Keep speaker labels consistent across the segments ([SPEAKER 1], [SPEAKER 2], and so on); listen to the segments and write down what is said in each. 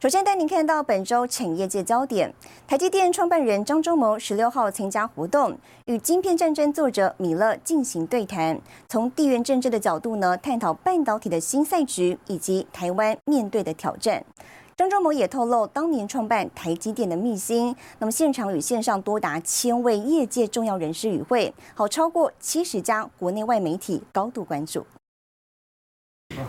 [SPEAKER 1] 首先带您看到本周产业界焦点，台积电创办人张忠谋十六号参加活动，与晶片战争作者米勒进行对谈，从地缘政治的角度呢，探讨半导体的新赛局以及台湾面对的挑战。张忠谋也透露当年创办台积电的秘辛。那么现场与线上多达千位业界重要人士与会，好超过七十家国内外媒体高度关注。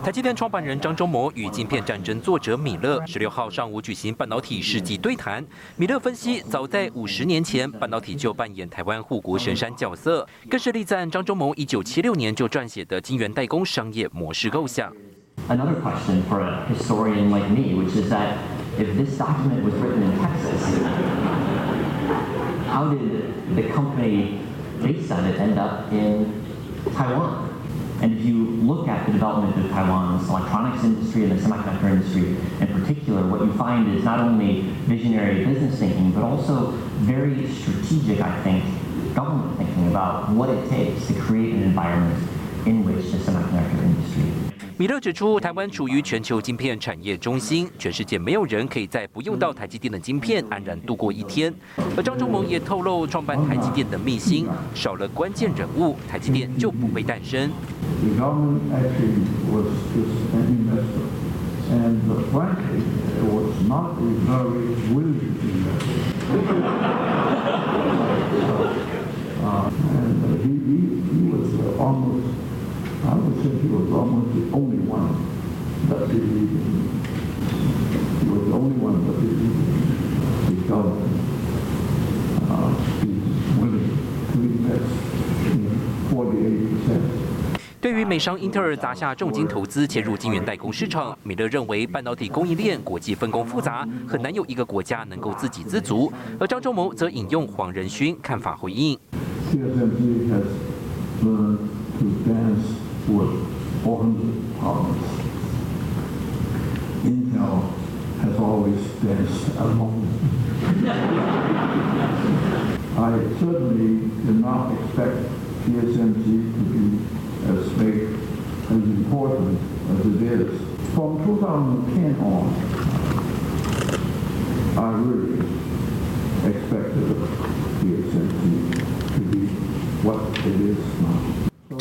[SPEAKER 2] 台积电创办人张忠谋与晶片战争作者米勒十六号上午举行半导体世纪对谈。米勒分析，早在五十年前，半导体就扮演台湾护国神山角色，更是力赞张忠谋一九七六年就撰写的晶圆代工商业模式构想。
[SPEAKER 3] And if you look at the development of Taiwan's electronics industry and the semiconductor industry in particular, what you find is not only visionary business thinking, but also very strategic, I think, government thinking about what it takes to create an environment in which the semiconductor industry
[SPEAKER 2] 米勒指出，台湾处于全球晶片产业中心，全世界没有人可以在不用到台积电的晶片安然度过一天。而张忠谋也透露，创办台积电的秘辛，少了关键人物，台积电就不会诞生。对于美商英特尔砸下重金投资切入晶圆代工市场，米勒认为半导体供应链国际分工复杂，很难有一个国家能够自给自足。而张忠谋则引用黄仁勋看法回应。
[SPEAKER 4] With 400 partners. Intel has always danced alone. I certainly did not expect TSMC to be as big, as important as it is. From 2010 on, I really expected TSMC to be what it is now.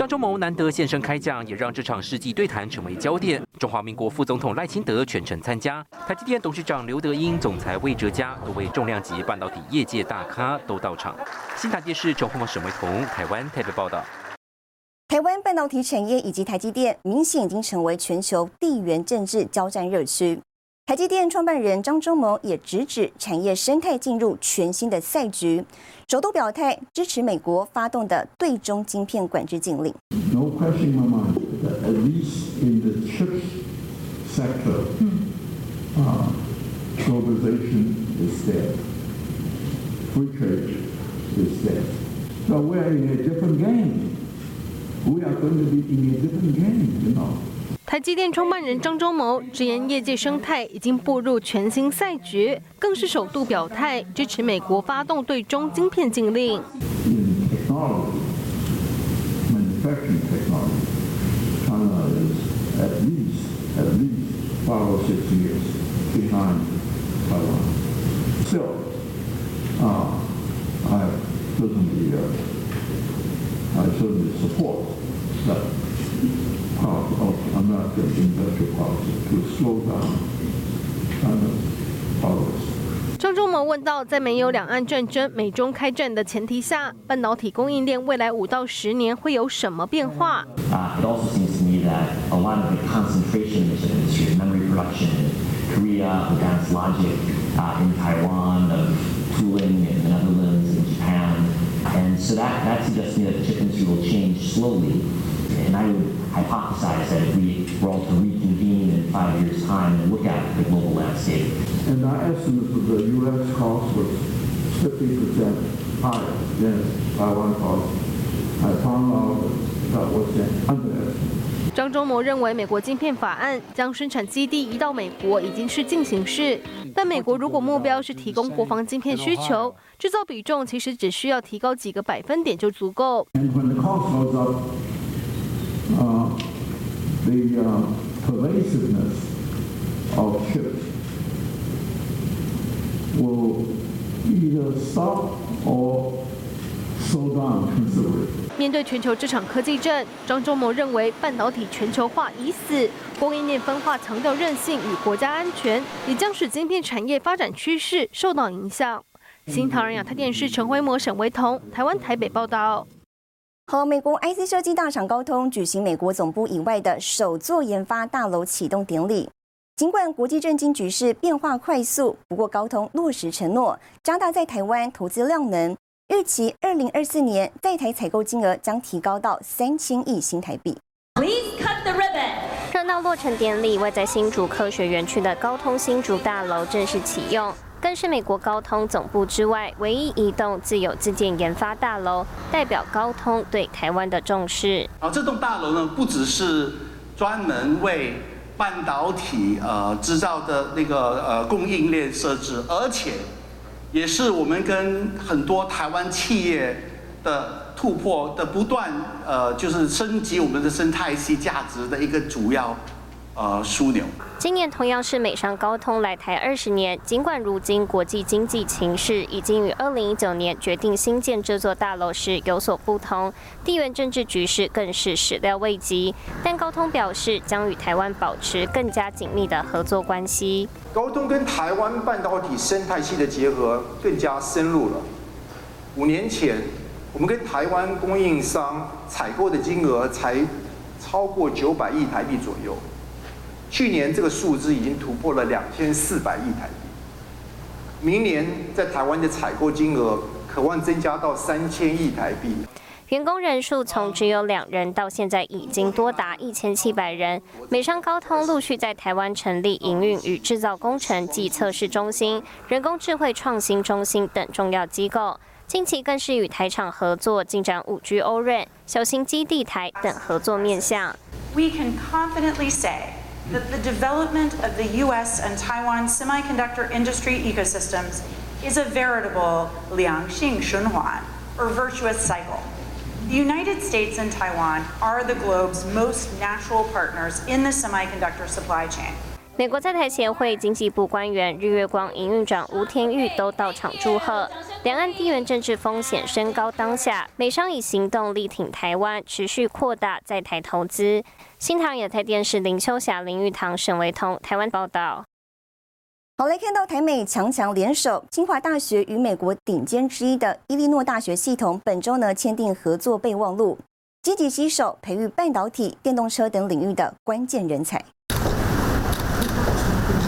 [SPEAKER 2] 张忠谋难得现身开讲，也让这场世纪对谈成为焦点。中华民国副总统赖清德全程参加，台积电董事长刘德英、总裁魏哲嘉多位重量级半导体业界大咖都到场。新台电视陈宏沈维彤，台湾台北报道。
[SPEAKER 1] 台湾半导体产业以及台积电，明显已经成为全球地缘政治交战热区。台积电创办人张忠谋也直指产业生态进入全新的赛局，首度表态支持美国发动的对中晶片管制禁令。
[SPEAKER 4] No question in my mind that at least in the chips sector, uh, globalization is dead. Free trade is dead. So we're in a different game. We are going to be in a different game, you know.
[SPEAKER 5] 台积电创办人张忠谋直言，业界生态已经步入全新赛局，更是首度表态支持美国发动对中晶片禁令。张忠谋问到，在没有两岸战争、美中开战的前提下，半导体供应链未来五到十年会有什么变化？
[SPEAKER 3] It also seems to me that a lot of the concentration of the industry, memory production in Korea, advanced logic in Taiwan, of tooling in the Netherlands, in Japan, and so that that suggests to me that the chip industry will change slowly. And I would hypothesize that if we were all to reconvene in five years' time and look at the global landscape.
[SPEAKER 4] And our estimate of the U.S. cost was 50% higher than Taiwan cost. I found out that was underestimated.
[SPEAKER 5] 张忠谋认为，美国晶片法案将生产基地移到美国已经是进行式，但美国如果目标是提供国防晶片需求，制造比重其实只需要提高几个百分点就足够。
[SPEAKER 4] And when the cost goes up, uh, the uh, pervasiveness of chips will either stop or slow down considerably.
[SPEAKER 5] 面对全球这场科技战，张忠谋认为半导体全球化已死，供应链分化强调韧性与国家安全，也将使晶片产业发展趋势受到影响。新唐人亚太电视陈辉模、沈维彤，台湾台北报道。
[SPEAKER 1] 和美国 IC 设计大厂高通举行美国总部以外的首座研发大楼启动典礼。尽管国际政经局势变化快速，不过高通落实承诺，加大在台湾投资量能，预期二零二四年在台采购金额将提高到三千亿新台币。
[SPEAKER 6] Please cut the ribbon.
[SPEAKER 7] 热闹落成典礼，位在新竹科学园区的高通新竹大楼正式启用，更是美国高通总部之外唯一一栋自有自建研发大楼，代表高通对台湾的重视。
[SPEAKER 8] 啊，这栋大楼呢，不只是专门为半导体呃制造的那个呃供应链设置，而且也是我们跟很多台湾企业的突破的不断呃，就是升级我们的生态系价值的一个主要呃枢纽。
[SPEAKER 7] 今年同样是美商高通来台二十年，尽管如今国际经济情势已经与二零一九年决定新建这座大楼时有所不同，地缘政治局势更是始料未及。但高通表示将与台湾保持更加紧密的合作关系。
[SPEAKER 9] 高通跟台湾半导体生态系的结合更加深入了。五年前，我们跟台湾供应商采购的金额才超过九百亿台币左右，去年这个数字已经突破了两千四百亿台币。明年在台湾的采购金额渴望增加到三千亿台币。
[SPEAKER 7] 员工人数从只有两人到现在已经多达一千七百人。美商高通陆续在台湾成立营运与制造工程及测试中心、人工智慧创新中心等重要机构。近期更是与台厂合作进展五 G 欧润、小型基地台等合作面向。
[SPEAKER 6] We can confidently say that the development of the US and Taiwan semiconductor industry ecosystems is a veritable liangxing shunhuan, or virtuous cycle. The United States and Taiwan are the globe's most natural partners in the semiconductor supply chain.
[SPEAKER 7] 美国在台协会经济部官员日月光营运长吴天玉都到场祝贺。两岸地缘政治风险升高当下，美商以行动力挺台湾，持续扩大在台投资。新唐亚太电视林秋霞、林玉堂、沈维彤，台湾报道。
[SPEAKER 1] 好，来看到台美强强联手，清华大学与美国顶尖之一的伊利诺大学系统本周呢签订合作备忘录，积极携手培育半导体、电动车等领域的关键人才。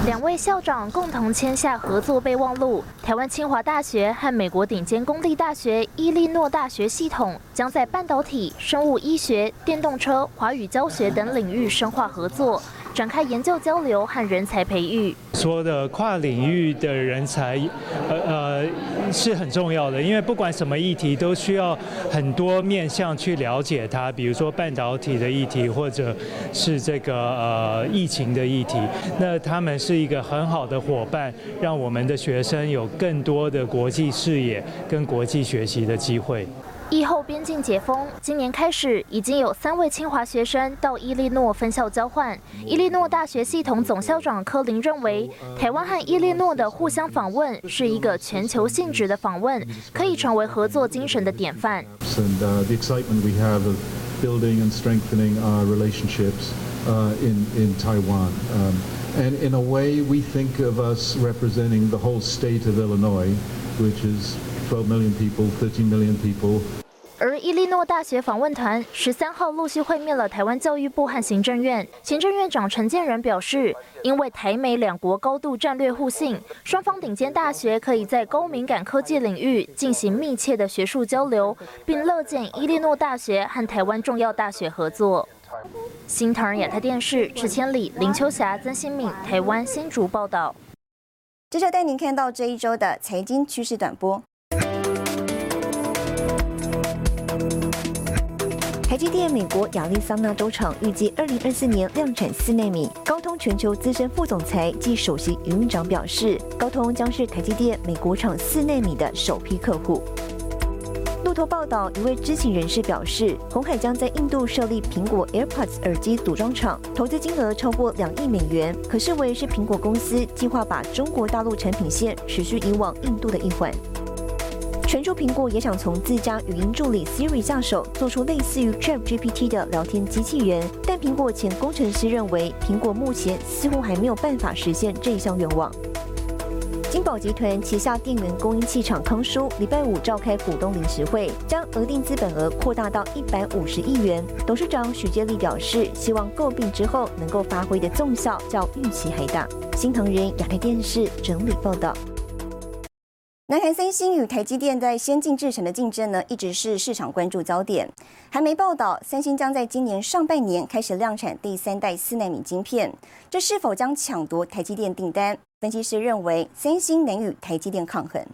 [SPEAKER 10] 两位校长共同签下合作备忘录。台湾清华大学和美国顶尖公立大学伊利诺大学系统将在半导体、生物医学、电动车、华语教学等领域深化合作，展开研究交流和人才培育。
[SPEAKER 11] 说的跨领域的人才，呃呃是很重要的，因为不管什么议题都需要很多面向去了解它，比如说半导体的议题，或者是这个呃疫情的议题，那他们是一个很好的伙伴，让我们的学生有更多的国际视野跟国际学习的机会。
[SPEAKER 10] 疫后边境解封，今年开始已经有三位清华学生到伊利诺分校交换。伊利诺大学系统总校长柯林认为，台湾和伊利诺的互相访问是一个全球性质的访问，可以成为合作精神的典范。
[SPEAKER 12] And uh, the excitement we have of building and strengthening our relationships uh, in in Taiwan. Um, and in a way, we think of us representing the whole state of Illinois, which is 12 million people, 13 million people.
[SPEAKER 10] 而伊利诺大学访问团十三号陆续会面了台湾教育部和行政院。行政院长陈建仁表示，因为台美两国高度战略互信，双方顶尖大学可以在高敏感科技领域进行密切的学术交流，并乐见伊利诺大学和台湾重要大学合作。新唐人亚太电视池千里、林秋霞、曾新敏，台湾新竹报道。
[SPEAKER 1] 接着带您看到这一周的财经趋势短波。
[SPEAKER 13] 台积电美国亚利桑那州厂预计二零二四年量产四纳米。高通全球资深副总裁暨首席营运长表示，高通将是台积电美国厂四纳米的首批客户。路透报道，一位知情人士表示，红海将在印度设立苹果 AirPods 耳机组装厂，投资金额超过两亿美元，可视为是苹果公司计划把中国大陆产品线持续移往印度的一环。传出苹果也想从自家语音助理 Siri 下手，做出类似于 ChatGPT 的聊天机器人，但苹果前工程师认为，苹果目前似乎还没有办法实现这一项愿望。金宝集团旗下电源供应器厂康舒礼拜五召开股东临时会，将额定资本额扩大到一百五十亿元。董事长许建立表示，希望购并之后能够发挥的纵效较预期还大。新唐人亚太电视整理报道。南韩三星与台积电在先进制程的竞争呢，一直是市场关注焦点。还没报道，三星将在今年上半年开始量产第三代四纳米晶片，这是否将抢夺台积电订单？分析师认为，三星能与台积电抗衡。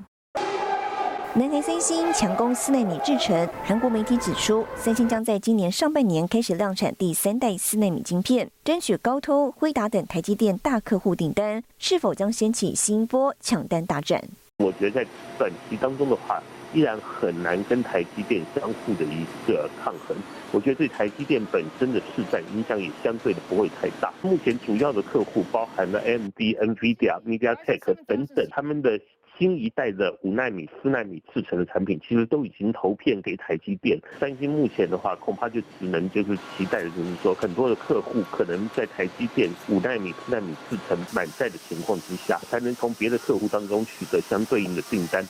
[SPEAKER 13] 南韩三星强攻四纳米制程，韩国媒体指出，三星将在今年上半年开始量产第三代四纳米晶片，争取高通、辉达等台积电大客户订单，是否将掀起新一波抢单大战？
[SPEAKER 14] 我觉得在短期当中的话，依然很难跟台积电相互的一个抗衡。我觉得对台积电本身的市占影响也相对的不会太大。目前主要的客户包含了 AMD、NVIDIA、MediaTek 等等，他们的新一代的五纳米、四纳米制成的产品，其实都已经投片给台积电。三星目前的话，恐怕就只能就是期待的就是说，很多的客户可能在台积电五纳米、四纳米制成满载的情况之下，才能从别的客户当中取得相对应的订单。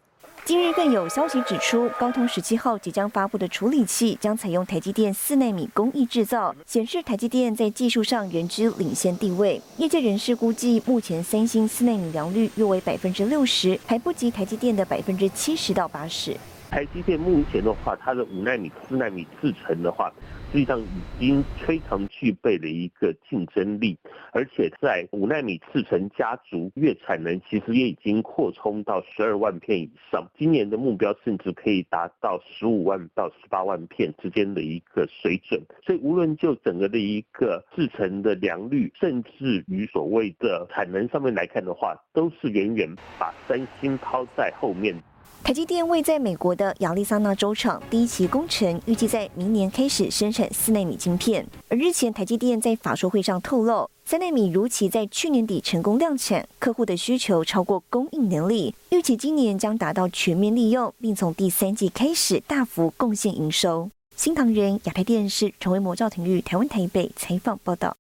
[SPEAKER 13] 今日更有消息指出，高通十七号即将发布的处理器将采用台积电四纳米工艺制造，显示台积电在技术上仍居领先地位。业界人士估计，目前三星四纳米良率约为百分之六十，还不及台积电的百分之七十到八十。
[SPEAKER 14] 台积电目前的话，它的五纳米、四纳米制成的话，实际上已经非常具备了一个竞争力，而且在五纳米制成家族，月产能其实也已经扩充到十二万片以上。今年的目标甚至可以达到十五万到十八万片之间的一个水准。所以，无论就整个的一个制成的良率，甚至于所谓的产能上面来看的话，都是远远把三星抛在后面。
[SPEAKER 13] 台积电位在美国的亚利桑那州厂第一期工程预计在明年开始生产四纳米晶片。而日前台积电在法说会上透露，三纳米如期在去年底成功量产，客户的需求超过供应能力，预期今年将达到全面利用，并从第三季开始大幅贡献营收。新唐人亚太电视成为魔兆庭育台湾台北采访报道。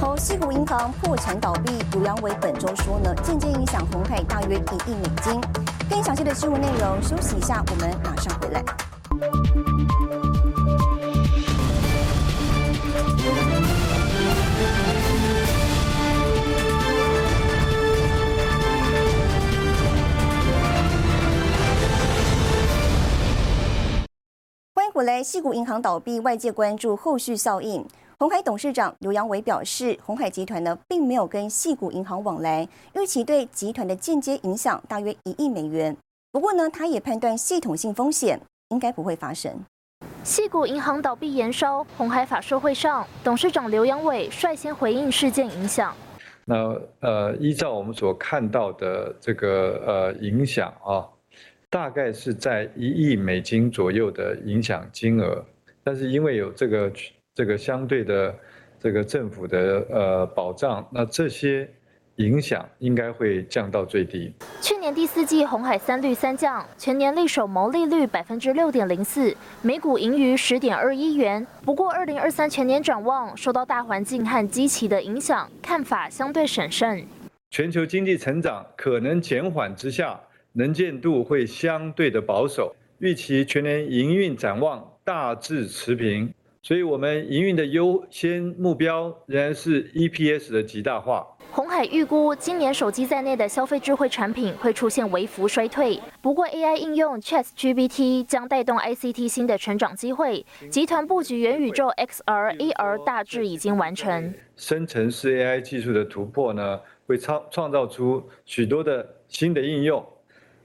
[SPEAKER 13] 后，西谷银行破产倒闭，刘阳伟本周说呢，间接影响红海大约一亿美金。更详细的新闻内容，休息一下，我们马上回来。欢迎回来，西谷银行倒闭，外界关注后续效应。红海董事长刘扬伟表示，红海集团呢并没有跟细谷银行往来，预期对集团的间接影响大约一亿美元。不过呢，他也判断系统性风险应该不会发生。
[SPEAKER 10] 细谷银行倒闭延烧，红海法说会上，董事长刘扬伟率先回应事件影响。
[SPEAKER 15] 那呃，依照我们所看到的这个呃影响啊，大概是在一亿美金左右的影响金额，但是因为有这个。这个相对的这个政府的呃保障，那这些影响应该会降到最低。
[SPEAKER 10] 去年第四季红海三率三降，全年利手毛利率百分之六点零四，每股盈余十点二一元。不过二零二三全年展望受到大环境和机器的影响，看法相对审慎。
[SPEAKER 15] 全球经济成长可能减缓之下，能见度会相对的保守，预期全年营运展望大致持平。所以，我们营运的优先目标仍然是 EPS 的极大化。
[SPEAKER 10] 红海预估，今年手机在内的消费智慧产品会出现微幅衰退。不过，AI 应用 ChatGPT 将带动 ICT 新的成长机会。集团布局元宇宙 XR、AR 大致已经完成。
[SPEAKER 15] 生成式 AI 技术的突破呢，会创创造出许多的新的应用，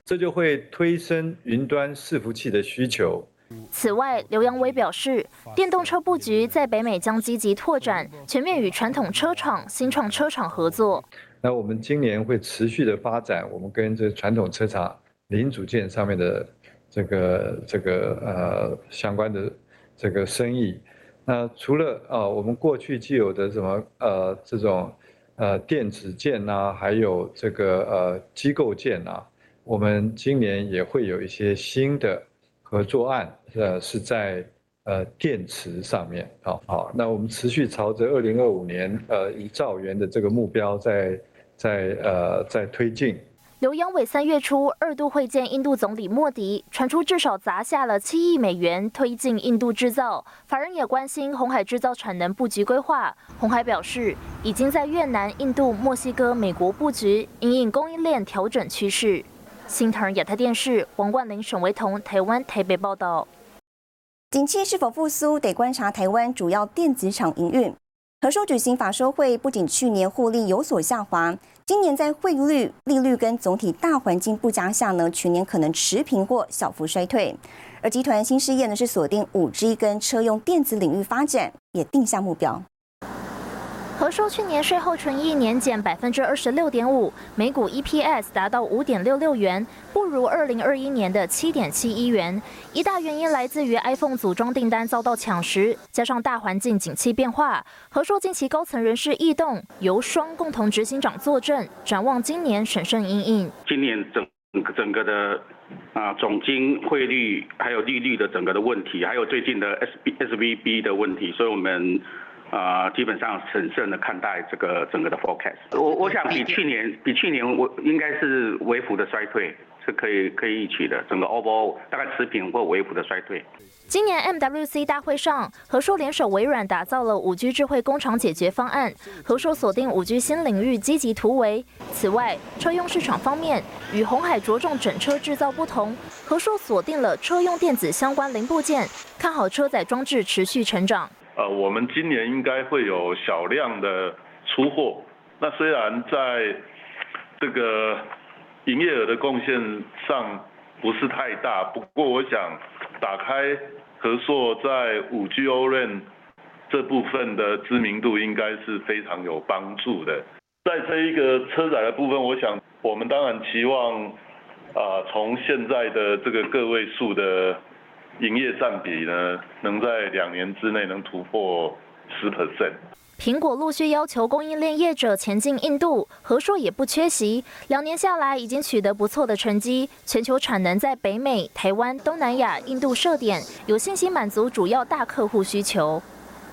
[SPEAKER 15] 这就会推升云端伺服器的需求。
[SPEAKER 10] 此外，刘扬伟表示，电动车布局在北美将积极拓展，全面与传统车厂、新创车厂合作。
[SPEAKER 15] 那我们今年会持续的发展，我们跟这传统车厂零组件上面的这个这个呃相关的这个生意。那除了啊，我们过去既有的什么呃这种呃电子件呐，还有这个呃机构件呐，我们今年也会有一些新的合作案，呃是在呃电池上面。好，好，那我们持续朝着二零二五年呃一兆元的这个目标在在呃在推进。
[SPEAKER 10] 刘扬伟三月初二度会见印度总理莫迪，传出至少砸下了七亿美元推进印度制造。法人也关心红海制造产能布局规划。红海表示，已经在越南、印度、墨西哥、美国布局，引领供应链调整趋势。新唐亚太电视王冠林、沈维彤，台湾台北报道。
[SPEAKER 1] 景气是否复苏，得观察台湾主要电子厂营运。和硕举行法收会，不仅去年获利有所下滑，今年在汇率、利率跟总体大环境不佳下呢，全年可能持平或小幅衰退。而集团新事业呢，是锁定五 G 跟车用电子领域发展，也定下目标。
[SPEAKER 10] 和硕去年税后纯益年减百分之二十六点五，每股 EPS 达到五点六六元，不如二零二一年的七点七一元。一大原因来自于 iPhone 组装订单遭到抢食，加上大环境景气变化。和硕近期高层人士异动，由双共同执行长坐镇，展望今年审慎应应。
[SPEAKER 16] 今年整整个的啊总金汇率还有利率的整个的问题，还有最近的 S B S V B 的问题，所以我们。啊，基本上审慎的看待这个整个的 forecast。我我想比去年比去年我应该是微幅的衰退是可以可以预期的，整个 overall 大概持平或微幅的衰退。
[SPEAKER 10] 今年 MWC 大会上，和硕联手微软打造了五 G 智慧工厂解决方案，和硕锁定五 G 新领域积极突围。此外，车用市场方面，与红海着重整车制造不同，和硕锁定了车用电子相关零部件，看好车载装置持续成长。
[SPEAKER 17] 呃，我们今年应该会有小量的出货。那虽然在这个营业额的贡献上不是太大，不过我想打开和硕在五 G O R N 这部分的知名度应该是非常有帮助的。在这一个车载的部分，我想我们当然期望啊，从现在的这个个位数的。营业占比呢，能在两年之内能突破十 percent。
[SPEAKER 10] 苹果陆续要求供应链业者前进印度，和硕也不缺席。两年下来，已经取得不错的成绩。全球产能在北美、台湾、东南亚、印度设点，有信心满足主要大客户需求。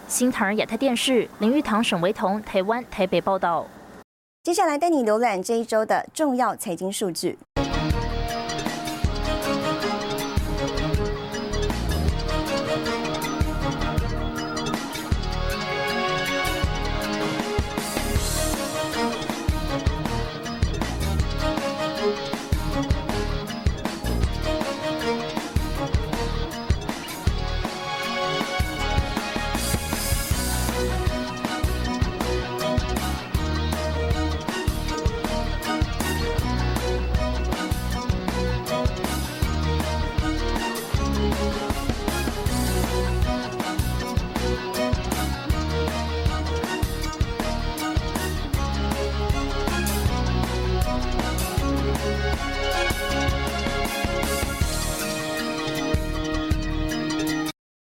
[SPEAKER 10] 新唐人亚太电视林玉堂、沈维彤，台湾台北报道。
[SPEAKER 1] 接下来带你浏览这一周的重要财经数据。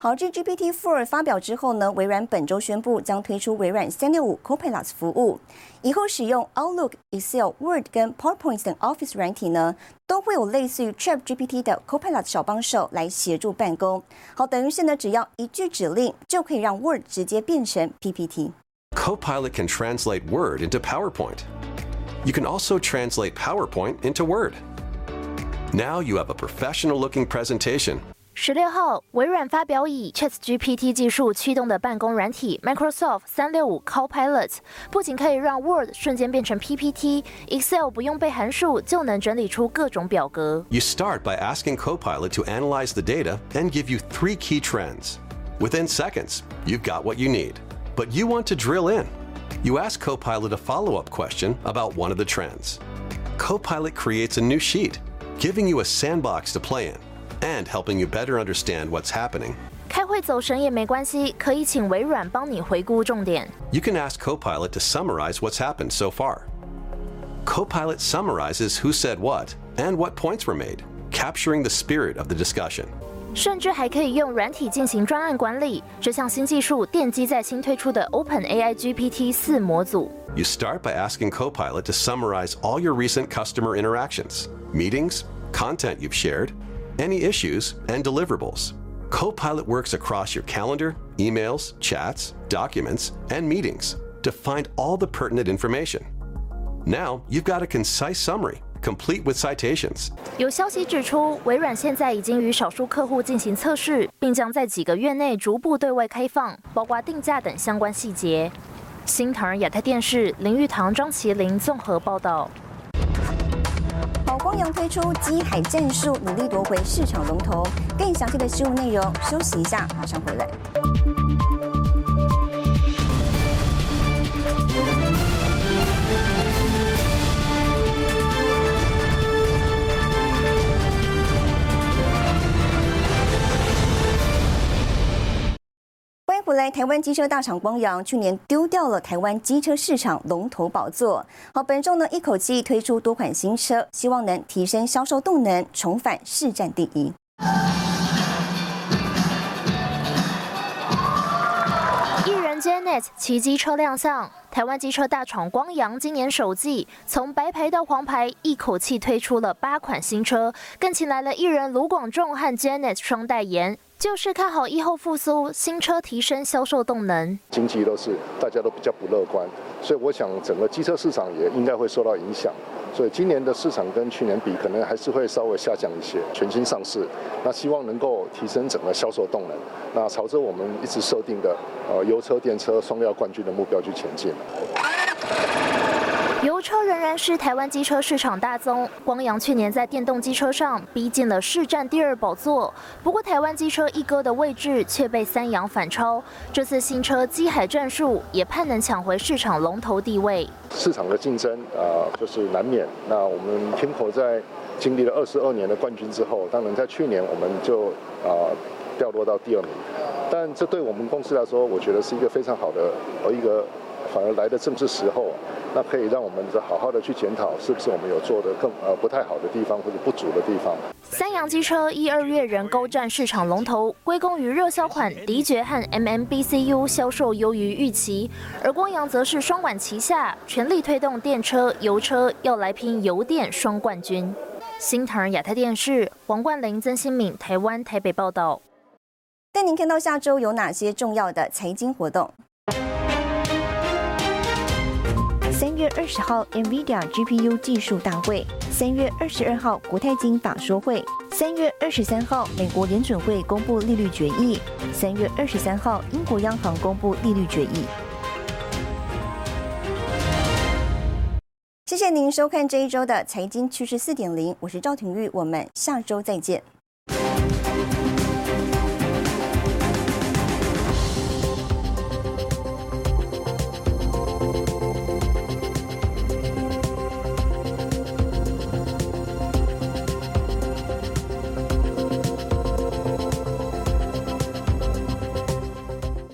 [SPEAKER 1] 好，这 GPT Four 发表之后呢，微软本周宣布将推出微软三六五 Copilot 服务，以后使用 Outlook、Excel、Word 跟 PowerPoint 等 Office 软体呢，都会有类似于 Chat GPT 的 Copilot 小帮手来协助办公。好，等于是呢，只要一句指令就可以让 Word 直接变成
[SPEAKER 18] PPT。Copilot can translate Word into PowerPoint. You can also translate PowerPoint into Word. Now you have a professional-looking presentation
[SPEAKER 10] 十六号，微软发表以 ChatGPT 技术驱动的办公软体 Microsoft 三六五 Copilot，不仅可以让 Word 瞬间变成 PPT，Excel 不用背函数就能整理出各种表格。
[SPEAKER 18] You start by asking Copilot to analyze the data and give you three key trends. Within seconds, you've got what you need. But you want to drill in. You ask Copilot a follow-up question about one of the trends. Copilot creates a new sheet, giving you a sandbox to play in and helping you better understand what's happening.
[SPEAKER 10] 开会走神也没关系，可以请微软帮你回顾重点。
[SPEAKER 18] You can ask Copilot to summarize what's happened so far. Copilot summarizes who said what and what points were made, capturing the spirit of the discussion.
[SPEAKER 10] 甚至还可以用软体进行专案管理。这项新技术奠基在新推出的 OpenAI GPT 四模组。
[SPEAKER 18] You start by asking Copilot to summarize all your recent customer interactions, meetings, content you've shared, any issues, and deliverables. Copilot works across your calendar, emails, chats, documents, and meetings to find all the pertinent information. Now you've got a concise summary, complete with citations.
[SPEAKER 10] 有消息指出，微软现在已经与少数客户进行测试，并将在几个月内逐步对外开放，包括定价等相关细节。新唐人亚太电视林玉堂、张麒麟综合报道。
[SPEAKER 1] 宝光洋推出机海战术，努力夺回市场龙头。更详细的新闻内容，休息一下，马上回来。来！台湾机车大厂光阳去年丢掉了台湾机车市场龙头宝座。好，本周呢一口气推出多款新车，希望能提升销售动能，重返市占第一。
[SPEAKER 10] 艺人 Janet 骑机车亮相，台湾机车大厂光阳今年首季从白牌到黄牌，一口气推出了八款新车，更请来了艺人卢广仲和 Janet 双代言，就是看好疫后复苏，新车提升销售动能。
[SPEAKER 19] 经济都是大家都比较不乐观，所以我想整个机车市场也应该会受到影响。所以今年的市场跟去年比，可能还是会稍微下降一些。全新上市，那希望能够提升整个销售动能，那朝着我们一直设定的呃油车、电车双料冠军的目标去前进。
[SPEAKER 10] 油车仍然是台湾机车市场大宗，光阳去年在电动机车上逼近了市占第二宝座。不过台湾机车一哥的位置却被三洋反超，这次新车机海战术也盼能抢回市场龙头地位。
[SPEAKER 19] 市场的竞争啊、就是难免。那我们天口在经历了二十二年的冠军之后，当然在去年我们就啊、掉落到第二名，但这对我们公司来说，我觉得是一个非常好的呃一个。反而来的正是时候，那可以让我们的好好的去检讨，是不是我们有做的更呃不太好的地方或者不足的地方。
[SPEAKER 10] 三洋机车一二月仍高占市场龙头，归功于热销款迪爵和 MMBCU 销售优于预期，而光阳则是双管齐下，全力推动电车、油车要来拼油电双冠军。新唐人亚太电视王冠玲、曾新敏，台湾台北报道。
[SPEAKER 1] 带您看到下周有哪些重要的财经活动。三月二十号，NVIDIA GPU 技术大会；三月二十二号，国泰金法说会；三月二十三号，美国联准会公布利率决议；三月二十三号，英国央行公布利率决议。谢谢您收看这一周的财经趋势四点零，我是赵廷玉，我们下周再见。